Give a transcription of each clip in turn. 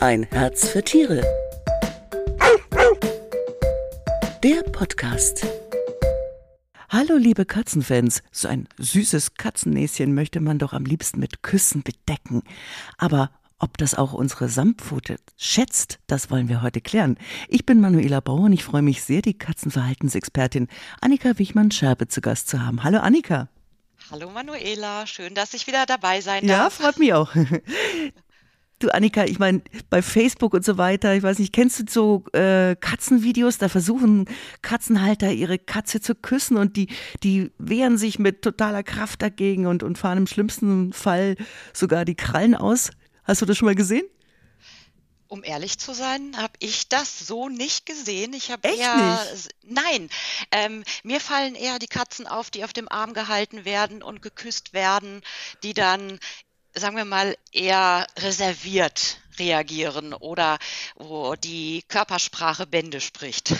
Ein Herz für Tiere. Der Podcast. Hallo liebe Katzenfans, so ein süßes Katzennäschen möchte man doch am liebsten mit Küssen bedecken. Aber ob das auch unsere Samtpfote schätzt, das wollen wir heute klären. Ich bin Manuela Bauer und ich freue mich sehr, die Katzenverhaltensexpertin Annika Wichmann-Scherbe zu Gast zu haben. Hallo Annika. Hallo Manuela, schön, dass ich wieder dabei sein darf. Ja, freut mich auch. Du Annika, ich meine, bei Facebook und so weiter, ich weiß nicht, kennst du so äh, Katzenvideos? Da versuchen Katzenhalter ihre Katze zu küssen und die, die wehren sich mit totaler Kraft dagegen und, und fahren im schlimmsten Fall sogar die Krallen aus. Hast du das schon mal gesehen? Um ehrlich zu sein, habe ich das so nicht gesehen. Ich habe eher nicht? nein. Ähm, mir fallen eher die Katzen auf, die auf dem Arm gehalten werden und geküsst werden, die dann sagen wir mal, eher reserviert reagieren oder wo die Körpersprache Bände spricht.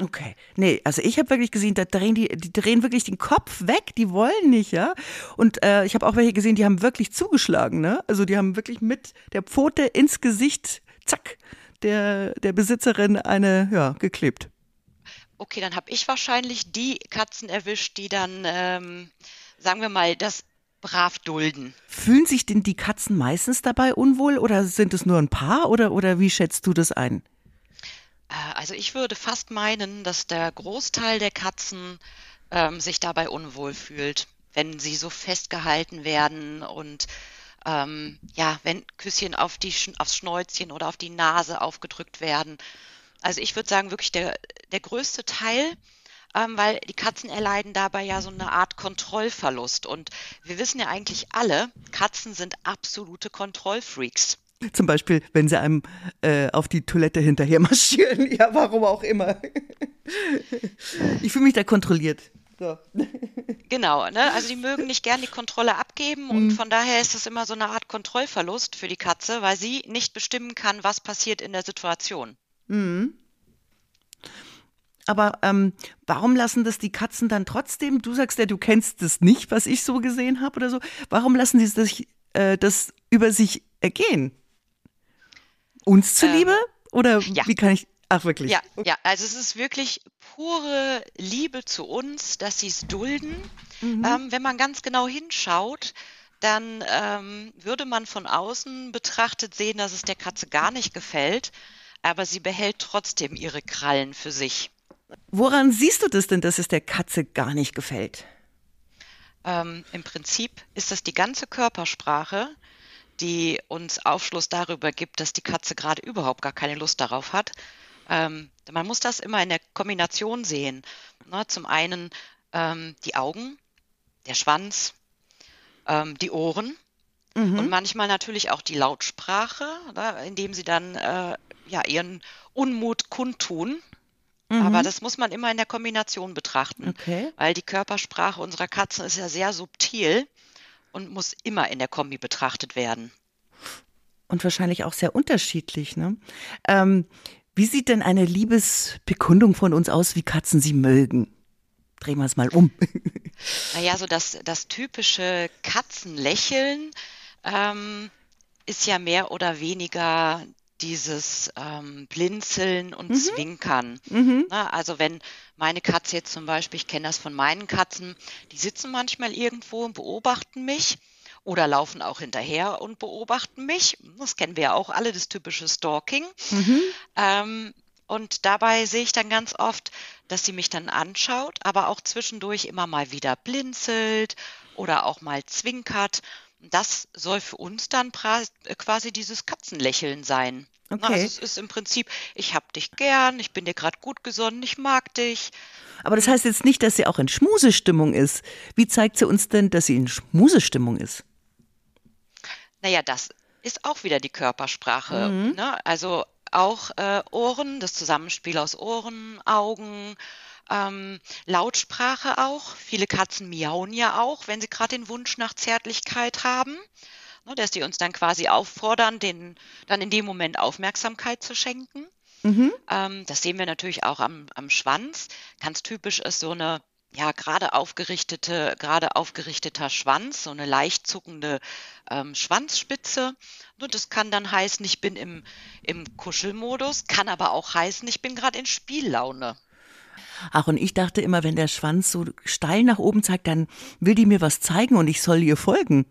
Okay. Nee, also ich habe wirklich gesehen, da drehen die, die drehen wirklich den Kopf weg, die wollen nicht, ja. Und äh, ich habe auch welche gesehen, die haben wirklich zugeschlagen, ne? Also die haben wirklich mit der Pfote ins Gesicht, zack, der, der Besitzerin eine, ja, geklebt. Okay, dann habe ich wahrscheinlich die Katzen erwischt, die dann, ähm, sagen wir mal, das brav dulden. Fühlen sich denn die Katzen meistens dabei unwohl oder sind es nur ein paar oder, oder wie schätzt du das ein? Äh, also ich würde fast meinen, dass der Großteil der Katzen ähm, sich dabei unwohl fühlt, wenn sie so festgehalten werden und ähm, ja, wenn Küsschen auf die, aufs Schnäuzchen oder auf die Nase aufgedrückt werden. Also ich würde sagen, wirklich der, der größte Teil ähm, weil die Katzen erleiden dabei ja so eine Art Kontrollverlust. Und wir wissen ja eigentlich alle, Katzen sind absolute Kontrollfreaks. Zum Beispiel, wenn sie einem äh, auf die Toilette hinterher marschieren. Ja, warum auch immer. ich fühle mich da kontrolliert. So. Genau, ne? also die mögen nicht gern die Kontrolle abgeben und mhm. von daher ist es immer so eine Art Kontrollverlust für die Katze, weil sie nicht bestimmen kann, was passiert in der Situation. Mhm. Aber ähm, warum lassen das die Katzen dann trotzdem? Du sagst ja, du kennst das nicht, was ich so gesehen habe oder so. Warum lassen sie das, äh, das über sich ergehen? Uns zuliebe? Ähm, oder ja. wie kann ich. Ach, wirklich? Ja, ja, also es ist wirklich pure Liebe zu uns, dass sie es dulden. Mhm. Ähm, wenn man ganz genau hinschaut, dann ähm, würde man von außen betrachtet sehen, dass es der Katze gar nicht gefällt, aber sie behält trotzdem ihre Krallen für sich. Woran siehst du das denn, dass es der Katze gar nicht gefällt? Ähm, Im Prinzip ist das die ganze Körpersprache, die uns Aufschluss darüber gibt, dass die Katze gerade überhaupt gar keine Lust darauf hat. Ähm, man muss das immer in der Kombination sehen. Na, zum einen ähm, die Augen, der Schwanz, ähm, die Ohren mhm. und manchmal natürlich auch die Lautsprache, na, indem sie dann äh, ja, ihren Unmut kundtun. Mhm. Aber das muss man immer in der Kombination betrachten, okay. weil die Körpersprache unserer Katzen ist ja sehr subtil und muss immer in der Kombi betrachtet werden. Und wahrscheinlich auch sehr unterschiedlich. Ne? Ähm, wie sieht denn eine Liebesbekundung von uns aus, wie Katzen sie mögen? Drehen wir es mal um. Naja, so das, das typische Katzenlächeln ähm, ist ja mehr oder weniger dieses ähm, Blinzeln und mhm. Zwinkern. Mhm. Na, also wenn meine Katze jetzt zum Beispiel, ich kenne das von meinen Katzen, die sitzen manchmal irgendwo und beobachten mich oder laufen auch hinterher und beobachten mich. Das kennen wir ja auch alle, das typische Stalking. Mhm. Ähm, und dabei sehe ich dann ganz oft, dass sie mich dann anschaut, aber auch zwischendurch immer mal wieder blinzelt oder auch mal zwinkert. Das soll für uns dann quasi dieses Katzenlächeln sein. Okay. Also es ist im Prinzip, ich hab dich gern, ich bin dir gerade gut gesonnen, ich mag dich. Aber das heißt jetzt nicht, dass sie auch in Schmusestimmung ist. Wie zeigt sie uns denn, dass sie in Schmusestimmung ist? Naja, das ist auch wieder die Körpersprache. Mhm. Ne? Also auch äh, Ohren, das Zusammenspiel aus Ohren, Augen, ähm, Lautsprache auch. Viele Katzen miauen ja auch, wenn sie gerade den Wunsch nach Zärtlichkeit haben ne, dass die uns dann quasi auffordern, den, dann in dem Moment Aufmerksamkeit zu schenken. Mhm. Ähm, das sehen wir natürlich auch am, am Schwanz. Ganz typisch ist so eine ja, gerade aufgerichtete, gerade aufgerichteter Schwanz, so eine leicht zuckende ähm, Schwanzspitze. Und das kann dann heißen, ich bin im, im Kuschelmodus, kann aber auch heißen, ich bin gerade in Spiellaune. Ach, und ich dachte immer, wenn der Schwanz so steil nach oben zeigt, dann will die mir was zeigen und ich soll ihr folgen.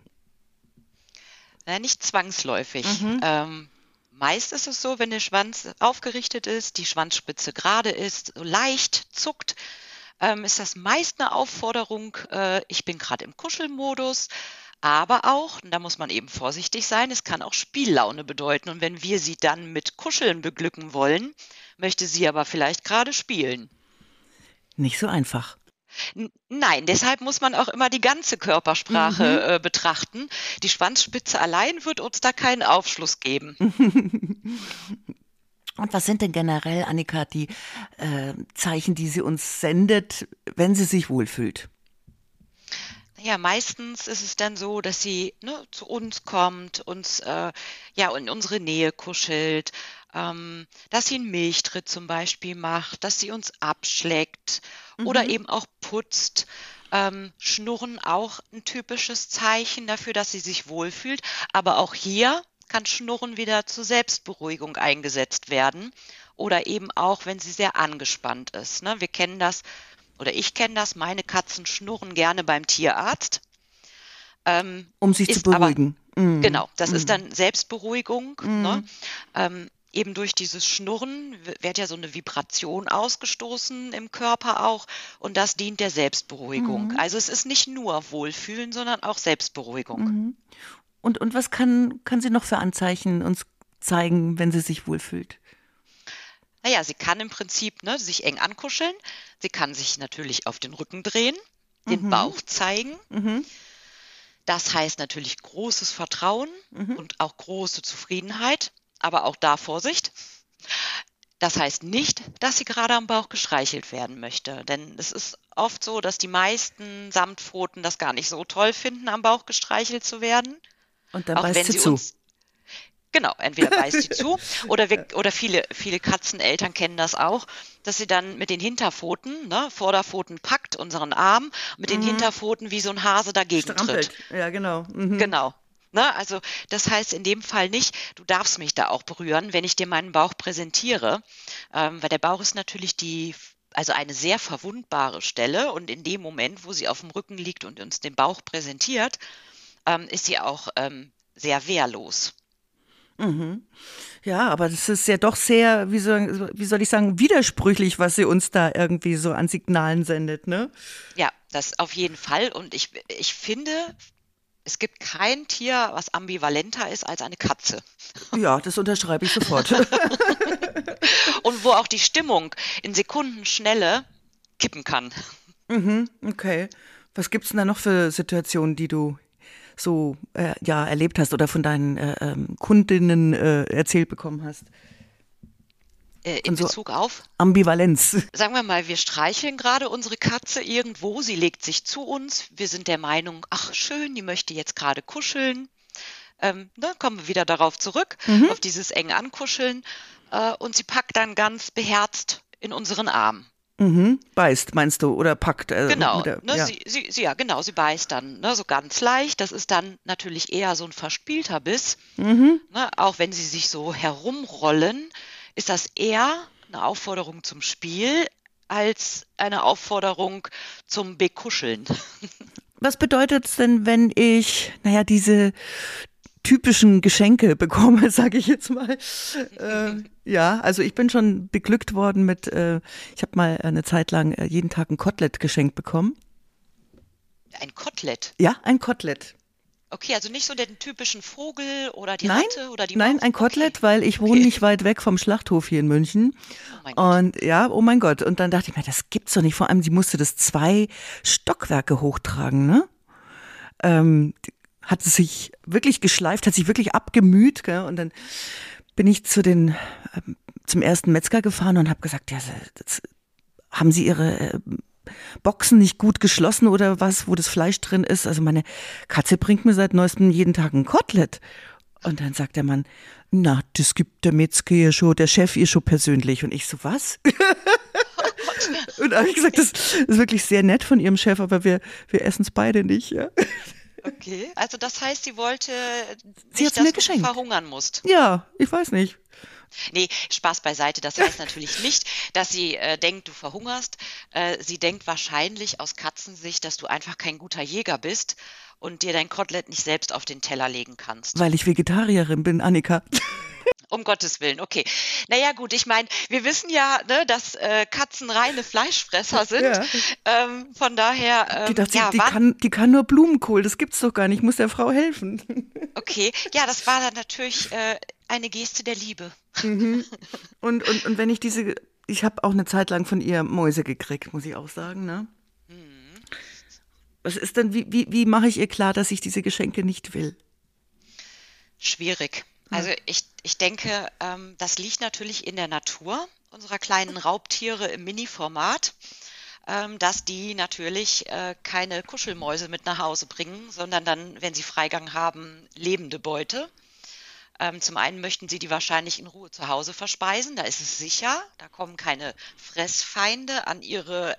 Na, nicht zwangsläufig. Mhm. Ähm, meist ist es so, wenn der Schwanz aufgerichtet ist, die Schwanzspitze gerade ist, so leicht zuckt, ähm, ist das meist eine Aufforderung, äh, ich bin gerade im Kuschelmodus. Aber auch, und da muss man eben vorsichtig sein, es kann auch Spiellaune bedeuten. Und wenn wir sie dann mit Kuscheln beglücken wollen, möchte sie aber vielleicht gerade spielen. Nicht so einfach. Nein, deshalb muss man auch immer die ganze Körpersprache mhm. äh, betrachten. Die Schwanzspitze allein wird uns da keinen Aufschluss geben. Und was sind denn generell, Annika, die äh, Zeichen, die sie uns sendet, wenn sie sich wohlfühlt? Ja, meistens ist es dann so, dass sie ne, zu uns kommt, uns äh, ja in unsere Nähe kuschelt, ähm, dass sie einen Milchtritt zum Beispiel macht, dass sie uns abschleckt mhm. oder eben auch putzt. Ähm, Schnurren auch ein typisches Zeichen dafür, dass sie sich wohlfühlt. Aber auch hier kann Schnurren wieder zur Selbstberuhigung eingesetzt werden oder eben auch, wenn sie sehr angespannt ist. Ne? Wir kennen das oder ich kenne das, meine Katzen schnurren gerne beim Tierarzt. Ähm, um sich zu beruhigen. Aber, mm. Genau, das mm. ist dann Selbstberuhigung. Mm. Ne? Ähm, eben durch dieses Schnurren wird ja so eine Vibration ausgestoßen im Körper auch und das dient der Selbstberuhigung. Mhm. Also es ist nicht nur Wohlfühlen, sondern auch Selbstberuhigung. Mhm. Und, und was kann, kann sie noch für Anzeichen uns zeigen, wenn sie sich wohlfühlt? Naja, sie kann im Prinzip ne, sich eng ankuscheln. Sie kann sich natürlich auf den Rücken drehen, den mhm. Bauch zeigen. Mhm. Das heißt natürlich großes Vertrauen mhm. und auch große Zufriedenheit, aber auch da Vorsicht. Das heißt nicht, dass sie gerade am Bauch gestreichelt werden möchte, denn es ist oft so, dass die meisten Samtpfoten das gar nicht so toll finden, am Bauch gestreichelt zu werden. Und dann auch beißt wenn sie, zu. Uns, Genau, entweder beißt sie zu oder, wir, oder viele, viele Katzeneltern kennen das auch, dass sie dann mit den Hinterpfoten, ne, Vorderpfoten packt unseren Arm, mit den mhm. Hinterpfoten wie so ein Hase dagegen Strampelt. tritt. Ja, genau. Mhm. Genau. Ne, also das heißt in dem Fall nicht, du darfst mich da auch berühren, wenn ich dir meinen Bauch präsentiere, ähm, weil der Bauch ist natürlich die also eine sehr verwundbare Stelle und in dem Moment, wo sie auf dem Rücken liegt und uns den Bauch präsentiert, ähm, ist sie auch ähm, sehr wehrlos. Mhm. Ja, aber das ist ja doch sehr, wie soll, wie soll ich sagen, widersprüchlich, was sie uns da irgendwie so an Signalen sendet, ne? Ja, das auf jeden Fall. Und ich, ich finde, es gibt kein Tier, was ambivalenter ist als eine Katze. Ja, das unterschreibe ich sofort. Und wo auch die Stimmung in Sekundenschnelle kippen kann. Mhm, okay. Was gibt es denn da noch für Situationen, die du so äh, ja erlebt hast oder von deinen äh, ähm, Kundinnen äh, erzählt bekommen hast? Äh, in so Bezug auf? Ambivalenz. Sagen wir mal, wir streicheln gerade unsere Katze irgendwo, sie legt sich zu uns, wir sind der Meinung, ach schön, die möchte jetzt gerade kuscheln. Ähm, ne, kommen wir wieder darauf zurück, mhm. auf dieses eng Ankuscheln. Äh, und sie packt dann ganz beherzt in unseren Arm. Mhm. Beißt, meinst du, oder packt. Äh, genau, der, ne, ja. Sie, sie, sie, ja, genau, sie beißt dann ne, so ganz leicht. Das ist dann natürlich eher so ein verspielter Biss. Mhm. Ne, auch wenn sie sich so herumrollen, ist das eher eine Aufforderung zum Spiel als eine Aufforderung zum Bekuscheln. Was bedeutet es denn, wenn ich, naja, diese typischen Geschenke bekomme, sage ich jetzt mal. Äh, ja, also ich bin schon beglückt worden mit, äh, ich habe mal eine Zeit lang äh, jeden Tag ein Kotelett geschenkt bekommen. Ein Kotelett? Ja, ein Kotelett. Okay, also nicht so den typischen Vogel oder die nein, Ratte oder die Nein, Maus. ein Kotelett, okay. weil ich wohne okay. nicht weit weg vom Schlachthof hier in München. Oh mein Gott. Und ja, oh mein Gott. Und dann dachte ich mir, das gibt's doch nicht. Vor allem, sie musste das zwei Stockwerke hochtragen, ne? Ähm, hat sich wirklich geschleift, hat sich wirklich abgemüht. Gell? Und dann bin ich zu den, äh, zum ersten Metzger gefahren und habe gesagt, ja, das, haben Sie Ihre äh, Boxen nicht gut geschlossen oder was, wo das Fleisch drin ist? Also meine Katze bringt mir seit neuestem jeden Tag ein Kotelett. Und dann sagt der Mann, na, das gibt der Metzger ja schon, der Chef ihr schon persönlich. Und ich so, was? Und habe ich gesagt, das ist wirklich sehr nett von ihrem Chef, aber wir, wir essen es beide nicht. Ja. Okay, also das heißt, sie wollte Sie nicht, hat's mir dass du geschenkt. verhungern musst. ja, ich weiß nicht. Nee, Spaß beiseite. Das heißt natürlich nicht, dass sie äh, denkt, du verhungerst. Äh, sie denkt wahrscheinlich aus Katzensicht, dass du einfach kein guter Jäger bist und dir dein Kotelett nicht selbst auf den Teller legen kannst. Weil ich Vegetarierin bin, Annika. Um Gottes Willen, okay. Naja, gut, ich meine, wir wissen ja, ne, dass äh, Katzen reine Fleischfresser sind. Ja. Ähm, von daher, ähm, Die dachte, ja, die, kann, die kann nur Blumenkohl, das gibt's doch gar nicht. Ich muss der Frau helfen. okay. Ja, das war dann natürlich äh, eine Geste der Liebe. Und, und, und wenn ich diese, ich habe auch eine Zeit lang von ihr Mäuse gekriegt, muss ich auch sagen, ne? Was ist denn, wie, wie, wie mache ich ihr klar, dass ich diese Geschenke nicht will? Schwierig. Also ich, ich denke, ähm, das liegt natürlich in der Natur unserer kleinen Raubtiere im Mini-Format, ähm, dass die natürlich äh, keine Kuschelmäuse mit nach Hause bringen, sondern dann, wenn sie Freigang haben, lebende Beute. Ähm, zum einen möchten sie die wahrscheinlich in Ruhe zu Hause verspeisen, da ist es sicher, da kommen keine Fressfeinde an ihre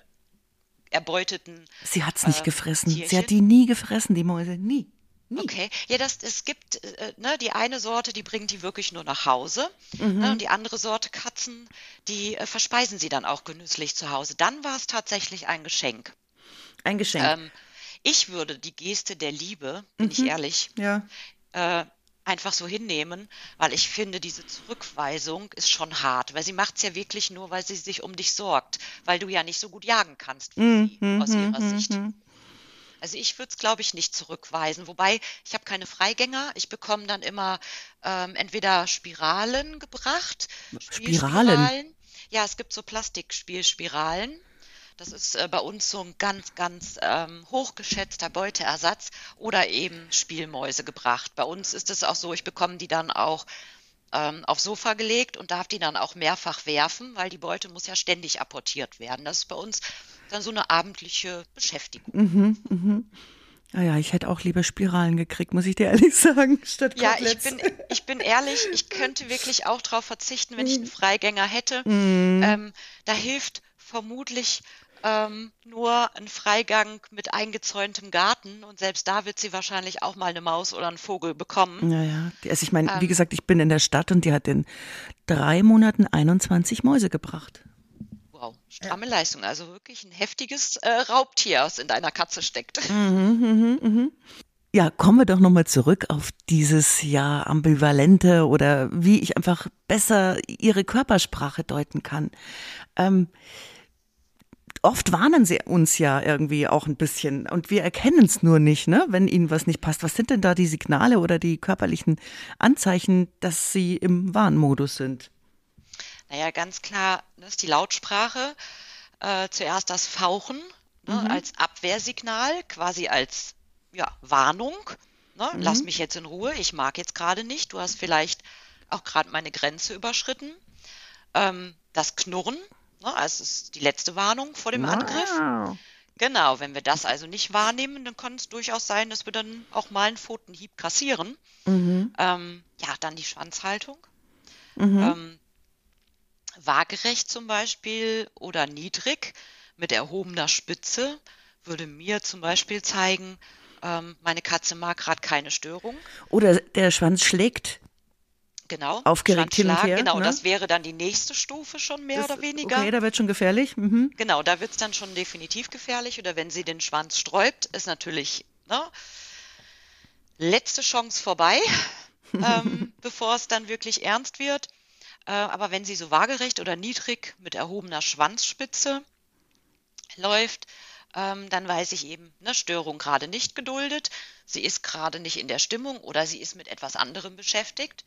erbeuteten. Sie hat's nicht Äh, gefressen. Sie Tierchen? hat die nie gefressen, die Mäuse. Nie. Nie. Okay, ja, das, es gibt äh, ne, die eine Sorte, die bringt die wirklich nur nach Hause. Ne, und die andere Sorte Katzen, die äh, verspeisen sie dann auch genüsslich zu Hause. Dann war es tatsächlich ein Geschenk. Ein Geschenk. Ähm, ich würde die Geste der Liebe, bin ich ehrlich, ja. äh, einfach so hinnehmen, weil ich finde, diese Zurückweisung ist schon hart, weil sie macht es ja wirklich nur, weil sie sich um dich sorgt, weil du ja nicht so gut jagen kannst wie sie aus ihrer Sicht. Also ich würde es, glaube ich, nicht zurückweisen. Wobei, ich habe keine Freigänger. Ich bekomme dann immer ähm, entweder Spiralen gebracht. Spiralen? Spielspiralen. Ja, es gibt so Plastikspielspiralen. Das ist äh, bei uns so ein ganz, ganz ähm, hochgeschätzter Beuteersatz oder eben Spielmäuse gebracht. Bei uns ist es auch so, ich bekomme die dann auch ähm, aufs Sofa gelegt und darf die dann auch mehrfach werfen, weil die Beute muss ja ständig apportiert werden. Das ist bei uns dann so eine abendliche Beschäftigung. Ah ja, ich hätte auch lieber Spiralen gekriegt, muss ich dir ehrlich sagen, statt Ja, ich bin, ich bin ehrlich, ich könnte wirklich auch darauf verzichten, wenn ich Mhm. einen Freigänger hätte. Ähm, da hilft vermutlich ähm, nur ein Freigang mit eingezäuntem Garten und selbst da wird sie wahrscheinlich auch mal eine Maus oder einen Vogel bekommen. Ja, ja. Die- Also ich meine, Ähm. wie gesagt, ich bin in der Stadt und die hat in drei Monaten 21 Mäuse gebracht. Wow, stramme Leistung. Also wirklich ein heftiges äh, Raubtier, was in deiner Katze steckt. Ja, kommen wir doch nochmal zurück auf dieses ja ambivalente oder wie ich einfach besser ihre Körpersprache deuten kann. Ähm, oft warnen sie uns ja irgendwie auch ein bisschen und wir erkennen es nur nicht, ne, wenn ihnen was nicht passt. Was sind denn da die Signale oder die körperlichen Anzeichen, dass sie im Warnmodus sind? Naja, ganz klar, das ist die Lautsprache. Äh, zuerst das Fauchen ne, als Abwehrsignal, quasi als ja, Warnung. Ne, Lass mich jetzt in Ruhe, ich mag jetzt gerade nicht. Du hast vielleicht auch gerade meine Grenze überschritten. Ähm, das Knurren, ne, also es ist die letzte Warnung vor dem Angriff. Wow. Genau, wenn wir das also nicht wahrnehmen, dann kann es durchaus sein, dass wir dann auch mal einen Pfotenhieb kassieren. Ähm, ja, dann die Schwanzhaltung. Ähm, waagerecht zum Beispiel oder niedrig mit erhobener Spitze würde mir zum Beispiel zeigen, ähm, meine Katze mag gerade keine Störung. Oder der Schwanz schlägt. Genau. Aufgeregt hin und her, Genau, ne? das wäre dann die nächste Stufe schon mehr Das- oder weniger. Okay, da wird schon gefährlich. Mhm. Genau, da wird es dann schon definitiv gefährlich. Oder wenn sie den Schwanz sträubt, ist natürlich ne, letzte Chance vorbei, ähm, bevor es dann wirklich ernst wird. Äh, aber wenn sie so waagerecht oder niedrig mit erhobener Schwanzspitze läuft, ähm, dann weiß ich eben, eine Störung gerade nicht geduldet. Sie ist gerade nicht in der Stimmung oder sie ist mit etwas anderem beschäftigt.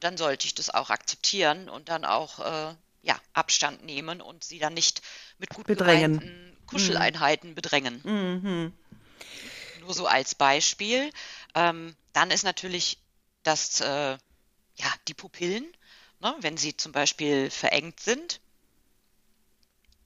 Dann sollte ich das auch akzeptieren und dann auch äh, ja, Abstand nehmen und sie dann nicht mit gut Bedrängen. Kuscheleinheiten bedrängen. Nur so als Beispiel. Ähm, dann ist natürlich das, äh, ja, die Pupillen, ne, wenn sie zum Beispiel verengt sind,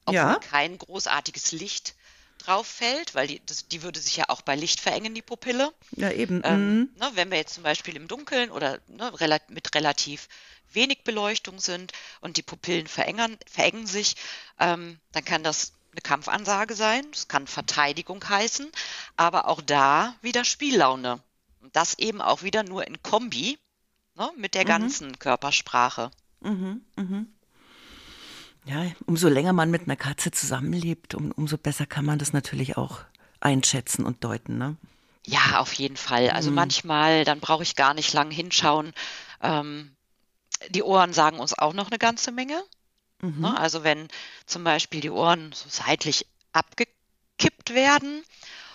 obwohl Ja. kein großartiges Licht drauf fällt, weil die, das, die würde sich ja auch bei Licht verengen, die Pupille. Ja, eben. Ähm, mhm. ne, wenn wir jetzt zum Beispiel im Dunkeln oder ne, mit relativ wenig Beleuchtung sind und die Pupillen verengen, verengen sich, ähm, dann kann das eine Kampfansage sein, das kann Verteidigung heißen, aber auch da wieder Spiellaune. Und das eben auch wieder nur in Kombi ne, mit der Mhm. ganzen Körpersprache. Mhm, mhm. Ja, umso länger man mit einer Katze zusammenlebt, um, umso besser kann man das natürlich auch einschätzen und deuten, ne? Ja, auf jeden Fall. Also Mhm. manchmal, dann brauche ich gar nicht lang hinschauen. Ähm, die Ohren sagen uns auch noch eine ganze Menge. Mhm. Ne? Also wenn zum Beispiel die Ohren so seitlich abgekippt werden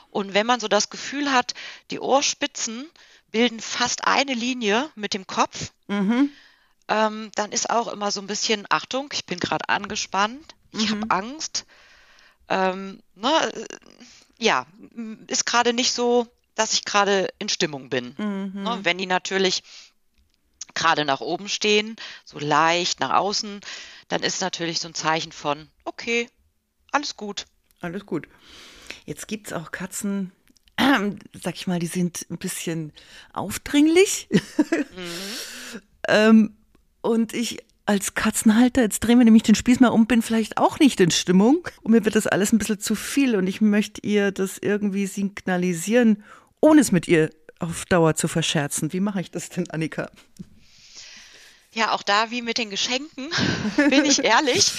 und wenn man so das Gefühl hat, die Ohrspitzen bilden fast eine Linie mit dem Kopf, Mhm. Ähm, dann ist auch immer so ein bisschen, Achtung, ich bin gerade angespannt, ich Mhm. habe Angst. Ähm, ne, äh, ja, ist gerade nicht so, dass ich gerade in Stimmung bin. Mhm. Ne, wenn die natürlich gerade nach oben stehen, so leicht nach außen, dann ist natürlich so ein Zeichen von, okay, alles gut. Alles gut. Jetzt gibt es auch Katzen, sag ich mal, die sind ein bisschen aufdringlich. ähm, und ich als Katzenhalter, jetzt drehen wir nämlich den Spieß mal um, bin vielleicht auch nicht in Stimmung. Und mir wird das alles ein bisschen zu viel und ich möchte ihr das irgendwie signalisieren, ohne es mit ihr auf Dauer zu verscherzen. Wie mache ich das denn, Annika? Ja, auch da wie mit den Geschenken, bin ich ehrlich.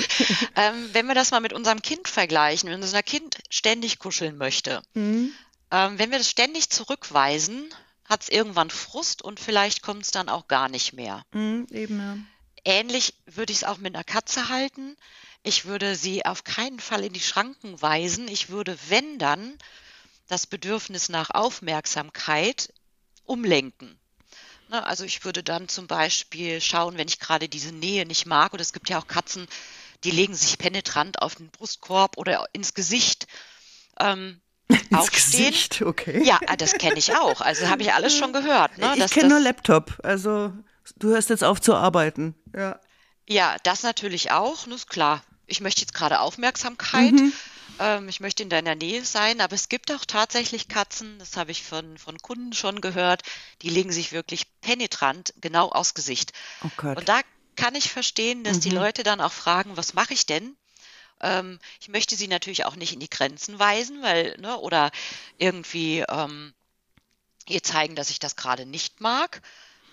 Ähm, wenn wir das mal mit unserem Kind vergleichen, wenn unser Kind ständig kuscheln möchte, Mhm. ähm, wenn wir das ständig zurückweisen, hat es irgendwann Frust und vielleicht kommt es dann auch gar nicht mehr. Mhm, eben, ja. Ähnlich würde ich es auch mit einer Katze halten. Ich würde sie auf keinen Fall in die Schranken weisen. Ich würde, wenn dann, das Bedürfnis nach Aufmerksamkeit umlenken. Ne, also ich würde dann zum Beispiel schauen, wenn ich gerade diese Nähe nicht mag, oder es gibt ja auch Katzen, die legen sich penetrant auf den Brustkorb oder ins Gesicht. Ähm, Ins aufstehen. Gesicht, okay. Ja, das kenne ich auch. Also habe ich alles schon gehört. Ne, ich kenne nur das- Laptop. Also du hörst jetzt auf zu arbeiten. Ja. Ja, das natürlich auch, ne, ist klar. Ich möchte jetzt gerade Aufmerksamkeit. Ähm, ich möchte in deiner Nähe sein, aber es gibt auch tatsächlich Katzen, das habe ich von, von Kunden schon gehört, die legen sich wirklich penetrant genau aufs Gesicht. Oh Gott. Und da kann ich verstehen, dass die Leute dann auch fragen, was mache ich denn? Ähm, ich möchte sie natürlich auch nicht in die Grenzen weisen, weil, ne, oder irgendwie ähm, ihr zeigen, dass ich das gerade nicht mag,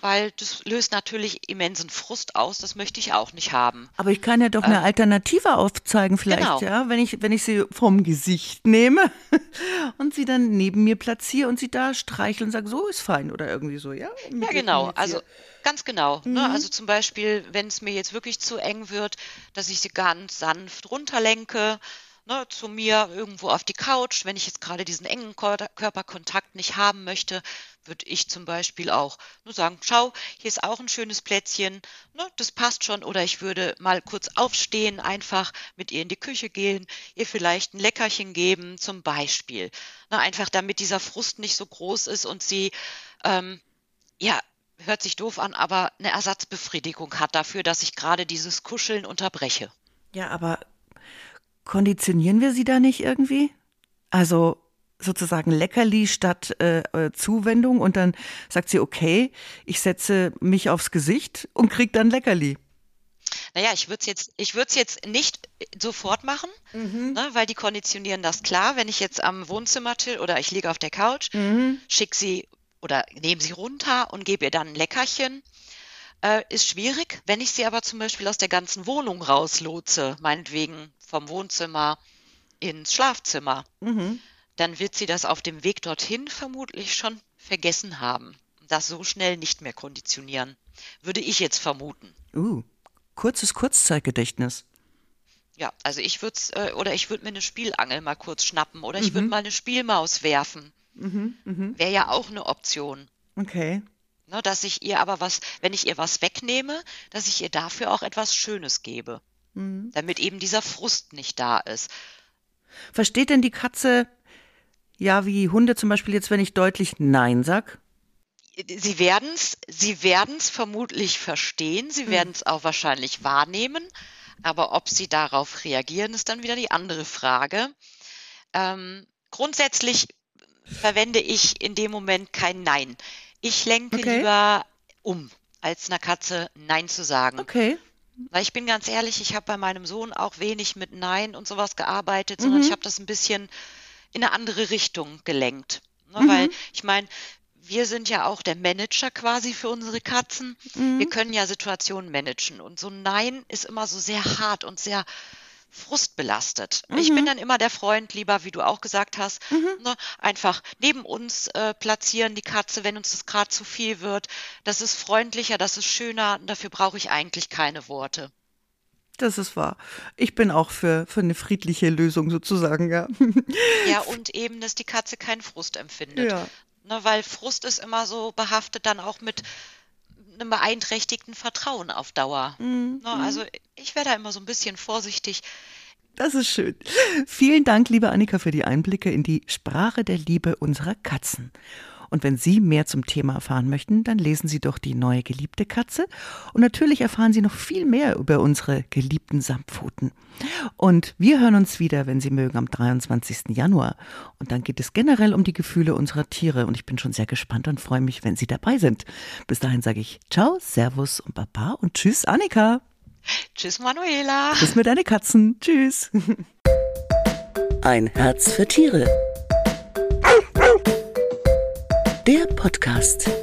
weil das löst natürlich immensen Frust aus, das möchte ich auch nicht haben. Aber ich kann ja doch eine Alternative aufzeigen, vielleicht, Genau. ja, wenn ich, wenn ich sie vom Gesicht nehme und sie dann neben mir platziere und sie da streichle und sage, so ist fein oder irgendwie so, ja? Ja, genau. Also ganz genau. Ne? Also zum Beispiel, wenn es mir jetzt wirklich zu eng wird, dass ich sie ganz sanft runterlenke, ne, zu mir irgendwo auf die Couch. Wenn ich jetzt gerade diesen engen Körperkontakt nicht haben möchte, würde ich zum Beispiel auch nur sagen, schau, hier ist auch ein schönes Plätzchen, ne, das passt schon. Oder ich würde mal kurz aufstehen, einfach mit ihr in die Küche gehen, ihr vielleicht ein Leckerchen geben, zum Beispiel. Ne, einfach damit dieser Frust nicht so groß ist und sie ähm, ja, hört sich doof an, aber eine Ersatzbefriedigung hat dafür, dass ich gerade dieses Kuscheln unterbreche. Ja, aber konditionieren wir sie da nicht irgendwie? Also sozusagen Leckerli statt äh, äh, Zuwendung und dann sagt sie, okay, ich setze mich aufs Gesicht und krieg dann Leckerli. Naja, ich würde es jetzt, ich würde es jetzt nicht sofort machen, ne, weil die konditionieren das klar. Wenn ich jetzt am Wohnzimmertisch oder ich liege auf der Couch, schick sie oder nehme sie runter und gebe ihr dann ein Leckerchen, äh, ist schwierig. Wenn ich sie aber zum Beispiel aus der ganzen Wohnung rauslotse, meinetwegen vom Wohnzimmer ins Schlafzimmer, dann wird sie das auf dem Weg dorthin vermutlich schon vergessen haben. Das so schnell nicht mehr konditionieren. Würde ich jetzt vermuten. Uh, kurzes Kurzzeitgedächtnis. Ja, also ich würde äh, oder ich würde mir eine Spielangel mal kurz schnappen oder ich würde mal eine Spielmaus werfen. Wäre ja auch eine Option. Okay. Ne, dass ich ihr aber was, wenn ich ihr was wegnehme, dass ich ihr dafür auch etwas Schönes gebe. Damit eben dieser Frust nicht da ist. Versteht denn die Katze, ja, wie Hunde zum Beispiel jetzt, wenn ich deutlich Nein sag? Sie werden's, sie werden's vermutlich verstehen, sie werden's auch wahrscheinlich wahrnehmen, aber ob sie darauf reagieren, ist dann wieder die andere Frage. Ähm, grundsätzlich verwende ich in dem Moment kein Nein. Ich lenke Okay. lieber um, als einer Katze Nein zu sagen. Okay. Weil ich bin ganz ehrlich, ich habe bei meinem Sohn auch wenig mit Nein und sowas gearbeitet, sondern Mhm. ich habe das ein bisschen in eine andere Richtung gelenkt. Ne, Mhm. Weil ich meine, wir sind ja auch der Manager quasi für unsere Katzen. Mhm. Wir können ja Situationen managen. Und so ein Nein ist immer so sehr hart und sehr frustbelastet. Ich Mhm. bin dann immer der Freund, lieber, wie du auch gesagt hast, ne, einfach neben uns äh, platzieren die Katze, wenn uns das gerade zu viel wird. Das ist freundlicher, das ist schöner. Und dafür brauche ich eigentlich keine Worte. Das ist wahr. Ich bin auch für, für eine friedliche Lösung sozusagen, ja. Ja, und eben, dass die Katze keinen Frust empfindet. Ja. Ne, weil Frust ist immer so behaftet dann auch mit einem beeinträchtigten Vertrauen auf Dauer. Mhm. Ne, also ich wäre da immer so ein bisschen vorsichtig. Das ist schön. Vielen Dank, liebe Annika, für die Einblicke in die Sprache der Liebe unserer Katzen. Und wenn Sie mehr zum Thema erfahren möchten, dann lesen Sie doch die neue geliebte Katze. Und natürlich erfahren Sie noch viel mehr über unsere geliebten Samtpfoten. Und wir hören uns wieder, wenn Sie mögen, am 23. Januar. Und dann geht es generell um die Gefühle unserer Tiere. Und ich bin schon sehr gespannt und freue mich, wenn Sie dabei sind. Bis dahin sage ich Ciao, Servus und Baba und Tschüss, Annika. Tschüss, Manuela. Bis mit deine Katzen. Tschüss. Ein Herz für Tiere. Der Podcast.